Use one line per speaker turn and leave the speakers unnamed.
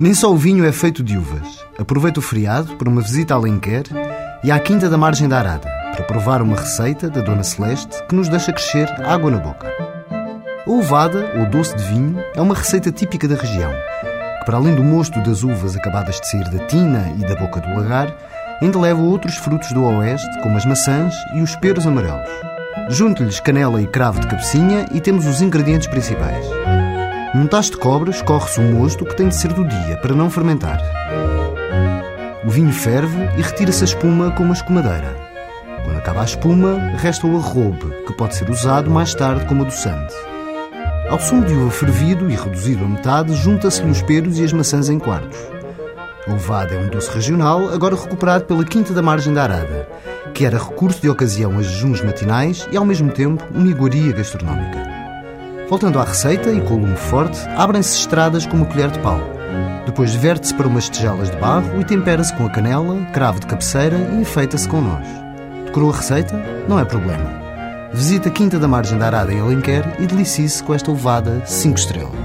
Nem só o vinho é feito de uvas. Aproveita o feriado para uma visita a Alenquer e à Quinta da Margem da Arada para provar uma receita da Dona Celeste que nos deixa crescer água na boca. A uvada, ou doce de vinho, é uma receita típica da região, que para além do mosto das uvas acabadas de sair da tina e da boca do lagar, ainda leva outros frutos do oeste, como as maçãs e os peros amarelos. Junte-lhes canela e cravo de cabecinha e temos os ingredientes principais. Num tacho de cobre escorre-se o mosto que tem de ser do dia para não fermentar. O vinho ferve e retira-se a espuma com uma escumadeira. Quando acaba a espuma, resta o arrobe, que pode ser usado mais tarde como adoçante. Ao sumo de uva fervido e reduzido a metade, junta-se-lhe os peros e as maçãs em quartos. A ovada é um doce regional, agora recuperado pela Quinta da Margem da Arada, que era recurso de ocasião a jejuns matinais e, ao mesmo tempo, uma iguaria gastronómica. Voltando à receita e com o lume forte, abrem-se estradas com uma colher de pau. Depois verte-se para umas tigelas de barro e tempera-se com a canela, cravo de cabeceira e enfeita-se com noz. Decorou a receita? Não é problema. Visite a Quinta da Margem da Arada em Alenquer e delicie-se com esta ovada 5 estrelas.